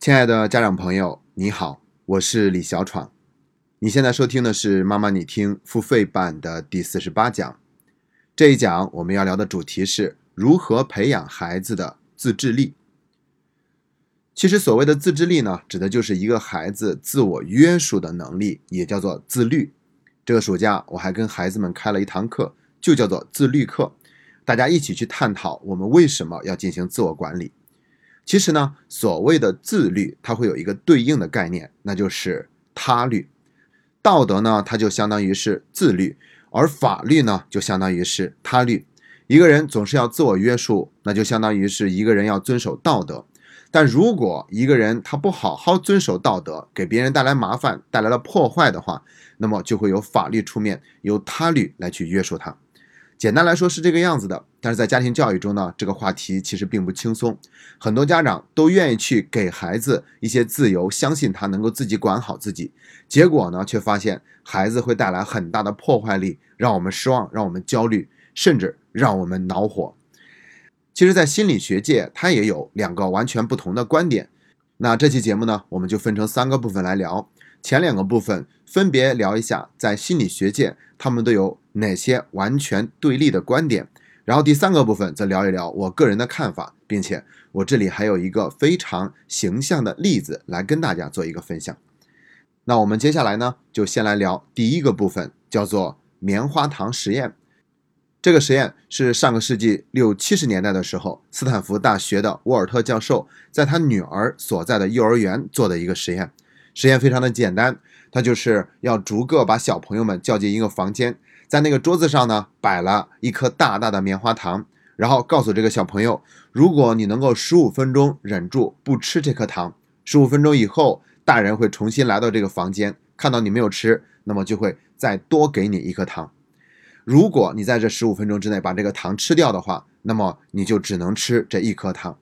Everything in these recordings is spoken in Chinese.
亲爱的家长朋友，你好，我是李小闯。你现在收听的是妈妈你听付费版的第四十八讲。这一讲我们要聊的主题是如何培养孩子的自制力。其实所谓的自制力呢，指的就是一个孩子自我约束的能力，也叫做自律。这个暑假我还跟孩子们开了一堂课，就叫做自律课，大家一起去探讨我们为什么要进行自我管理。其实呢，所谓的自律，它会有一个对应的概念，那就是他律。道德呢，它就相当于是自律，而法律呢，就相当于是他律。一个人总是要自我约束，那就相当于是一个人要遵守道德。但如果一个人他不好好遵守道德，给别人带来麻烦，带来了破坏的话，那么就会有法律出面，由他律来去约束他。简单来说是这个样子的，但是在家庭教育中呢，这个话题其实并不轻松。很多家长都愿意去给孩子一些自由，相信他能够自己管好自己，结果呢，却发现孩子会带来很大的破坏力，让我们失望，让我们焦虑，甚至让我们恼火。其实，在心理学界，它也有两个完全不同的观点。那这期节目呢，我们就分成三个部分来聊。前两个部分分别聊一下，在心理学界他们都有哪些完全对立的观点，然后第三个部分则聊一聊我个人的看法，并且我这里还有一个非常形象的例子来跟大家做一个分享。那我们接下来呢，就先来聊第一个部分，叫做棉花糖实验。这个实验是上个世纪六七十年代的时候，斯坦福大学的沃尔特教授在他女儿所在的幼儿园做的一个实验。实验非常的简单，他就是要逐个把小朋友们叫进一个房间，在那个桌子上呢摆了一颗大大的棉花糖，然后告诉这个小朋友，如果你能够十五分钟忍住不吃这颗糖，十五分钟以后，大人会重新来到这个房间，看到你没有吃，那么就会再多给你一颗糖。如果你在这十五分钟之内把这个糖吃掉的话，那么你就只能吃这一颗糖。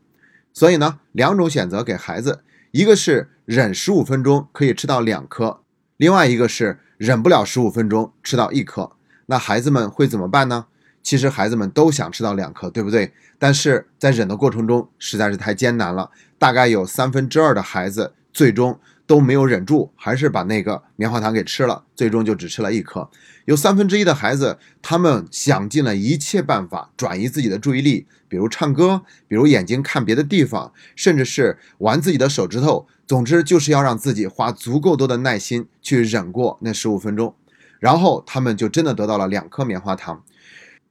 所以呢，两种选择给孩子。一个是忍十五分钟可以吃到两颗，另外一个是忍不了十五分钟吃到一颗。那孩子们会怎么办呢？其实孩子们都想吃到两颗，对不对？但是在忍的过程中实在是太艰难了，大概有三分之二的孩子最终。都没有忍住，还是把那个棉花糖给吃了，最终就只吃了一颗。有三分之一的孩子，他们想尽了一切办法转移自己的注意力，比如唱歌，比如眼睛看别的地方，甚至是玩自己的手指头。总之，就是要让自己花足够多的耐心去忍过那十五分钟。然后他们就真的得到了两颗棉花糖。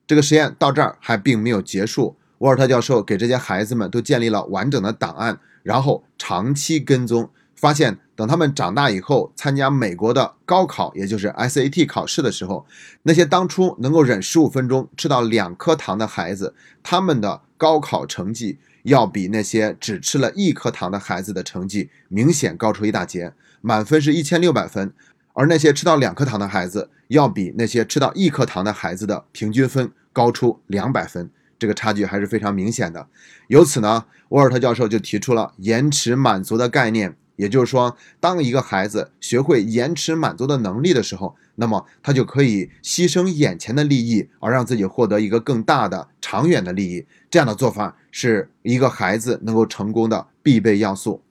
这个实验到这儿还并没有结束。沃尔特教授给这些孩子们都建立了完整的档案，然后长期跟踪。发现，等他们长大以后参加美国的高考，也就是 SAT 考试的时候，那些当初能够忍十五分钟吃到两颗糖的孩子，他们的高考成绩要比那些只吃了一颗糖的孩子的成绩明显高出一大截，满分是一千六百分，而那些吃到两颗糖的孩子要比那些吃到一颗糖的孩子的平均分高出两百分，这个差距还是非常明显的。由此呢，沃尔特教授就提出了延迟满足的概念。也就是说，当一个孩子学会延迟满足的能力的时候，那么他就可以牺牲眼前的利益，而让自己获得一个更大的、长远的利益。这样的做法是一个孩子能够成功的必备要素。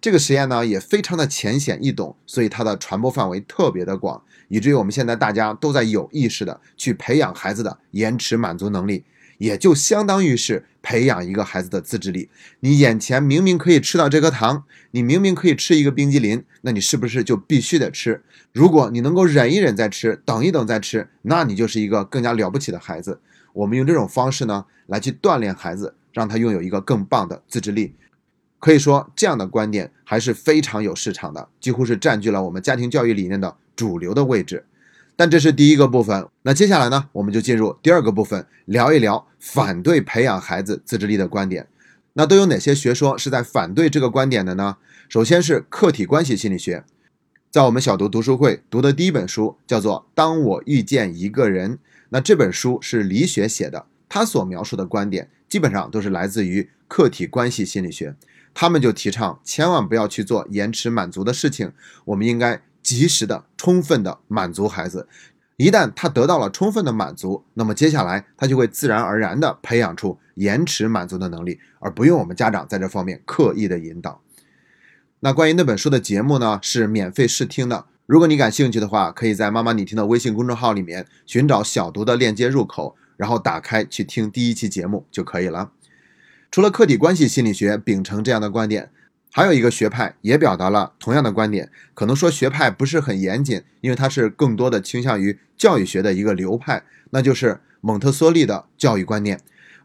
这个实验呢，也非常的浅显易懂，所以它的传播范围特别的广，以至于我们现在大家都在有意识的去培养孩子的延迟满足能力。也就相当于是培养一个孩子的自制力。你眼前明明可以吃到这颗糖，你明明可以吃一个冰激凌，那你是不是就必须得吃？如果你能够忍一忍再吃，等一等再吃，那你就是一个更加了不起的孩子。我们用这种方式呢，来去锻炼孩子，让他拥有一个更棒的自制力。可以说，这样的观点还是非常有市场的，几乎是占据了我们家庭教育理念的主流的位置。但这是第一个部分，那接下来呢，我们就进入第二个部分，聊一聊反对培养孩子自制力的观点。那都有哪些学说是在反对这个观点的呢？首先是客体关系心理学，在我们小读读书会读的第一本书叫做《当我遇见一个人》，那这本书是李雪写的，他所描述的观点基本上都是来自于客体关系心理学，他们就提倡千万不要去做延迟满足的事情，我们应该。及时的、充分的满足孩子，一旦他得到了充分的满足，那么接下来他就会自然而然的培养出延迟满足的能力，而不用我们家长在这方面刻意的引导。那关于那本书的节目呢，是免费试听的。如果你感兴趣的话，可以在妈妈你听的微信公众号里面寻找小读的链接入口，然后打开去听第一期节目就可以了。除了客体关系心理学秉承这样的观点，还有一个学派也表达了同样的观点。可能说学派不是很严谨，因为它是更多的倾向于教育学的一个流派，那就是蒙特梭利的教育观念。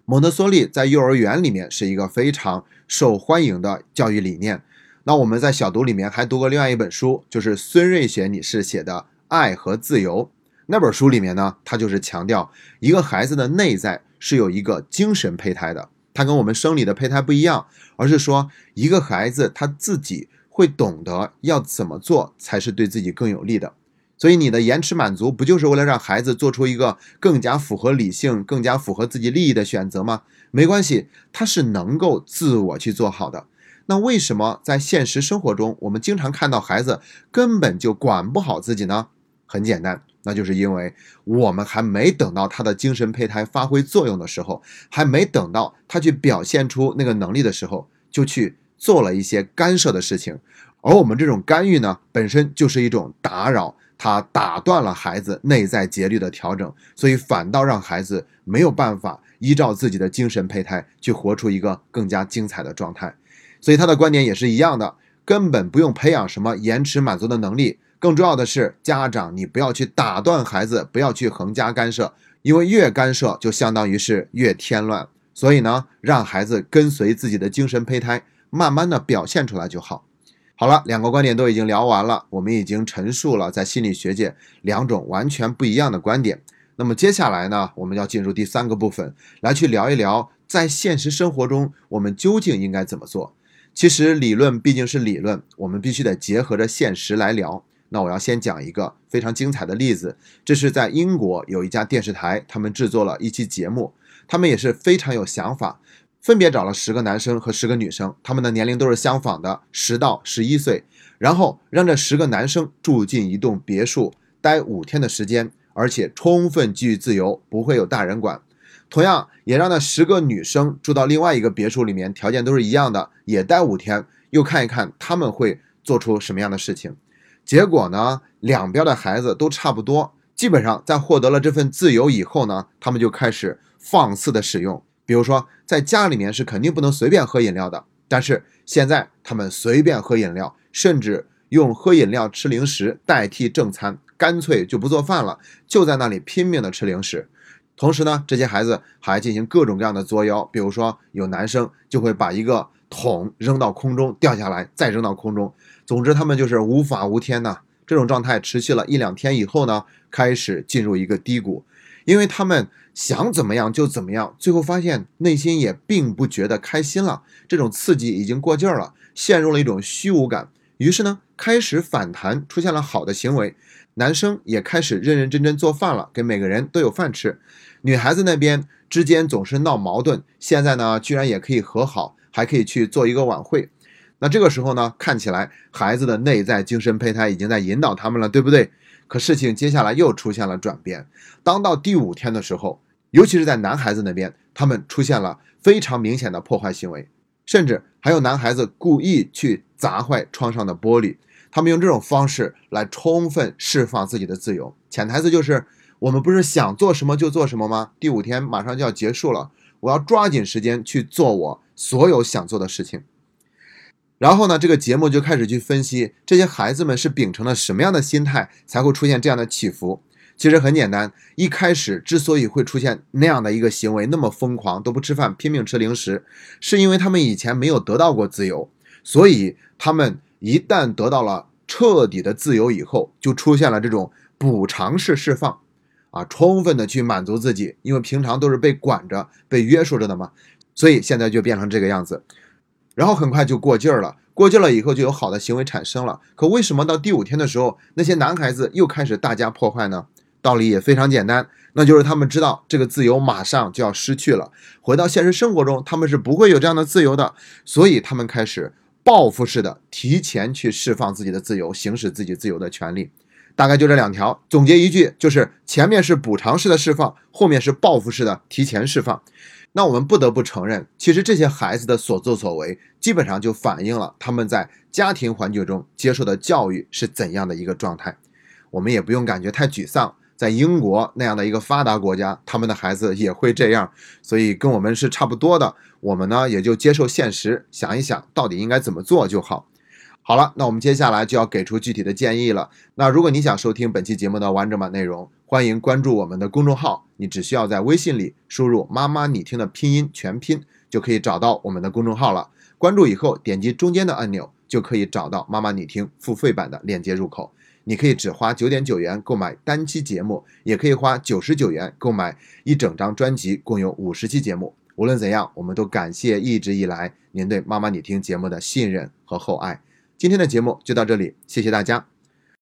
蒙特梭利在幼儿园里面是一个非常受欢迎的教育理念。那我们在小读里面还读过另外一本书，就是孙瑞雪女士写的《爱和自由》那本书里面呢，他就是强调一个孩子的内在是有一个精神胚胎的，它跟我们生理的胚胎不一样，而是说一个孩子他自己会懂得要怎么做才是对自己更有利的。所以你的延迟满足不就是为了让孩子做出一个更加符合理性、更加符合自己利益的选择吗？没关系，他是能够自我去做好的。那为什么在现实生活中，我们经常看到孩子根本就管不好自己呢？很简单，那就是因为我们还没等到他的精神胚胎发挥作用的时候，还没等到他去表现出那个能力的时候，就去做了一些干涉的事情。而我们这种干预呢，本身就是一种打扰，它打断了孩子内在节律的调整，所以反倒让孩子没有办法依照自己的精神胚胎去活出一个更加精彩的状态。所以他的观点也是一样的，根本不用培养什么延迟满足的能力，更重要的是家长你不要去打断孩子，不要去横加干涉，因为越干涉就相当于是越添乱。所以呢，让孩子跟随自己的精神胚胎，慢慢的表现出来就好。好了，两个观点都已经聊完了，我们已经陈述了在心理学界两种完全不一样的观点。那么接下来呢，我们要进入第三个部分，来去聊一聊在现实生活中我们究竟应该怎么做。其实理论毕竟是理论，我们必须得结合着现实来聊。那我要先讲一个非常精彩的例子，这是在英国有一家电视台，他们制作了一期节目，他们也是非常有想法，分别找了十个男生和十个女生，他们的年龄都是相仿的，十到十一岁，然后让这十个男生住进一栋别墅，待五天的时间，而且充分给予自由，不会有大人管。同样也让那十个女生住到另外一个别墅里面，条件都是一样的，也待五天，又看一看他们会做出什么样的事情。结果呢，两边的孩子都差不多，基本上在获得了这份自由以后呢，他们就开始放肆的使用。比如说，在家里面是肯定不能随便喝饮料的，但是现在他们随便喝饮料，甚至用喝饮料吃零食代替正餐，干脆就不做饭了，就在那里拼命的吃零食。同时呢，这些孩子还进行各种各样的作妖，比如说有男生就会把一个桶扔到空中掉下来，再扔到空中。总之，他们就是无法无天呐。这种状态持续了一两天以后呢，开始进入一个低谷，因为他们想怎么样就怎么样，最后发现内心也并不觉得开心了。这种刺激已经过劲儿了，陷入了一种虚无感。于是呢，开始反弹，出现了好的行为。男生也开始认认真真做饭了，给每个人都有饭吃。女孩子那边之间总是闹矛盾，现在呢居然也可以和好，还可以去做一个晚会。那这个时候呢，看起来孩子的内在精神胚胎已经在引导他们了，对不对？可事情接下来又出现了转变。当到第五天的时候，尤其是在男孩子那边，他们出现了非常明显的破坏行为，甚至还有男孩子故意去砸坏窗上的玻璃。他们用这种方式来充分释放自己的自由，潜台词就是：我们不是想做什么就做什么吗？第五天马上就要结束了，我要抓紧时间去做我所有想做的事情。然后呢，这个节目就开始去分析这些孩子们是秉承了什么样的心态，才会出现这样的起伏。其实很简单，一开始之所以会出现那样的一个行为，那么疯狂都不吃饭，拼命吃零食，是因为他们以前没有得到过自由，所以他们。一旦得到了彻底的自由以后，就出现了这种补偿式释放，啊，充分的去满足自己，因为平常都是被管着、被约束着的嘛，所以现在就变成这个样子，然后很快就过劲儿了，过劲儿了以后就有好的行为产生了。可为什么到第五天的时候，那些男孩子又开始大加破坏呢？道理也非常简单，那就是他们知道这个自由马上就要失去了，回到现实生活中，他们是不会有这样的自由的，所以他们开始。报复式的提前去释放自己的自由，行使自己自由的权利，大概就这两条。总结一句，就是前面是补偿式的释放，后面是报复式的提前释放。那我们不得不承认，其实这些孩子的所作所为，基本上就反映了他们在家庭环境中接受的教育是怎样的一个状态。我们也不用感觉太沮丧，在英国那样的一个发达国家，他们的孩子也会这样，所以跟我们是差不多的。我们呢，也就接受现实，想一想到底应该怎么做就好。好了，那我们接下来就要给出具体的建议了。那如果你想收听本期节目的完整版内容，欢迎关注我们的公众号。你只需要在微信里输入“妈妈你听”的拼音全拼，就可以找到我们的公众号了。关注以后，点击中间的按钮，就可以找到“妈妈你听”付费版的链接入口。你可以只花九点九元购买单期节目，也可以花九十九元购买一整张专辑，共有五十期节目。无论怎样，我们都感谢一直以来您对“妈妈你听”节目的信任和厚爱。今天的节目就到这里，谢谢大家。